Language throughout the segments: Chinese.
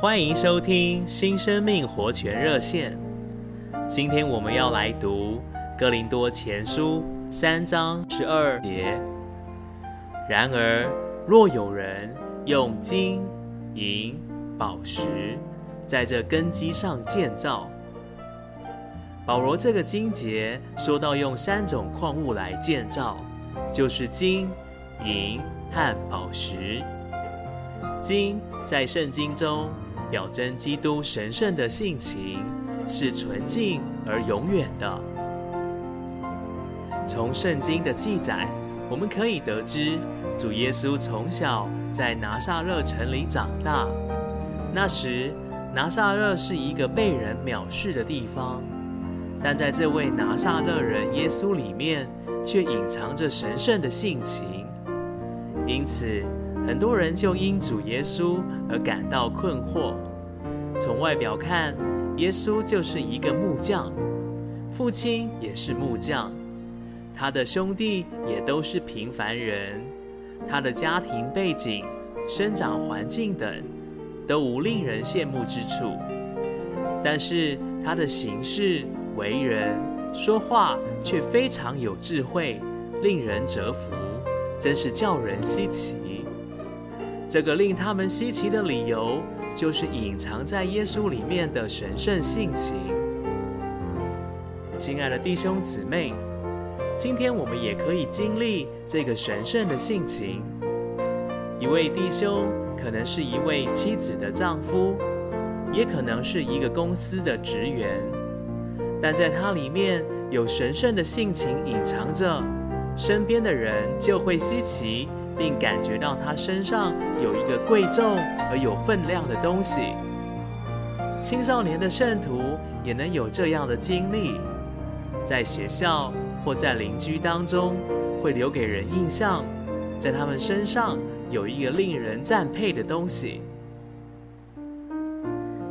欢迎收听新生命活泉热线。今天我们要来读《哥林多前书》三章十二节。然而，若有人用金、银、宝石在这根基上建造，保罗这个经节说到用三种矿物来建造，就是金、银和宝石。金在圣经中表征基督神圣的性情，是纯净而永远的。从圣经的记载，我们可以得知，主耶稣从小在拿撒勒城里长大。那时，拿撒勒是一个被人藐视的地方，但在这位拿撒勒人耶稣里面，却隐藏着神圣的性情，因此，很多人就因主耶稣而感到困惑。从外表看，耶稣就是一个木匠，父亲也是木匠，他的兄弟也都是平凡人，他的家庭背景、生长环境等都无令人羡慕之处。但是他的行事为人、说话却非常有智慧，令人折服，真是叫人稀奇。这个令他们稀奇的理由，就是隐藏在耶稣里面的神圣性情。亲爱的弟兄姊妹，今天我们也可以经历这个神圣的性情。一位弟兄可能是一位妻子的丈夫，也可能是一个公司的职员，但在他里面有神圣的性情隐藏着，身边的人就会稀奇。并感觉到他身上有一个贵重而有分量的东西。青少年的圣徒也能有这样的经历，在学校或在邻居当中，会留给人印象，在他们身上有一个令人赞佩的东西。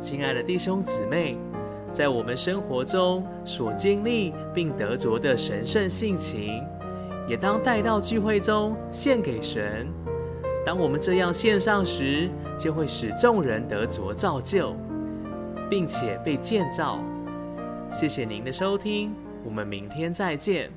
亲爱的弟兄姊妹，在我们生活中所经历并得着的神圣性情，也当带到聚会中献给神。当我们这样献上时，就会使众人得着造就，并且被建造。谢谢您的收听，我们明天再见。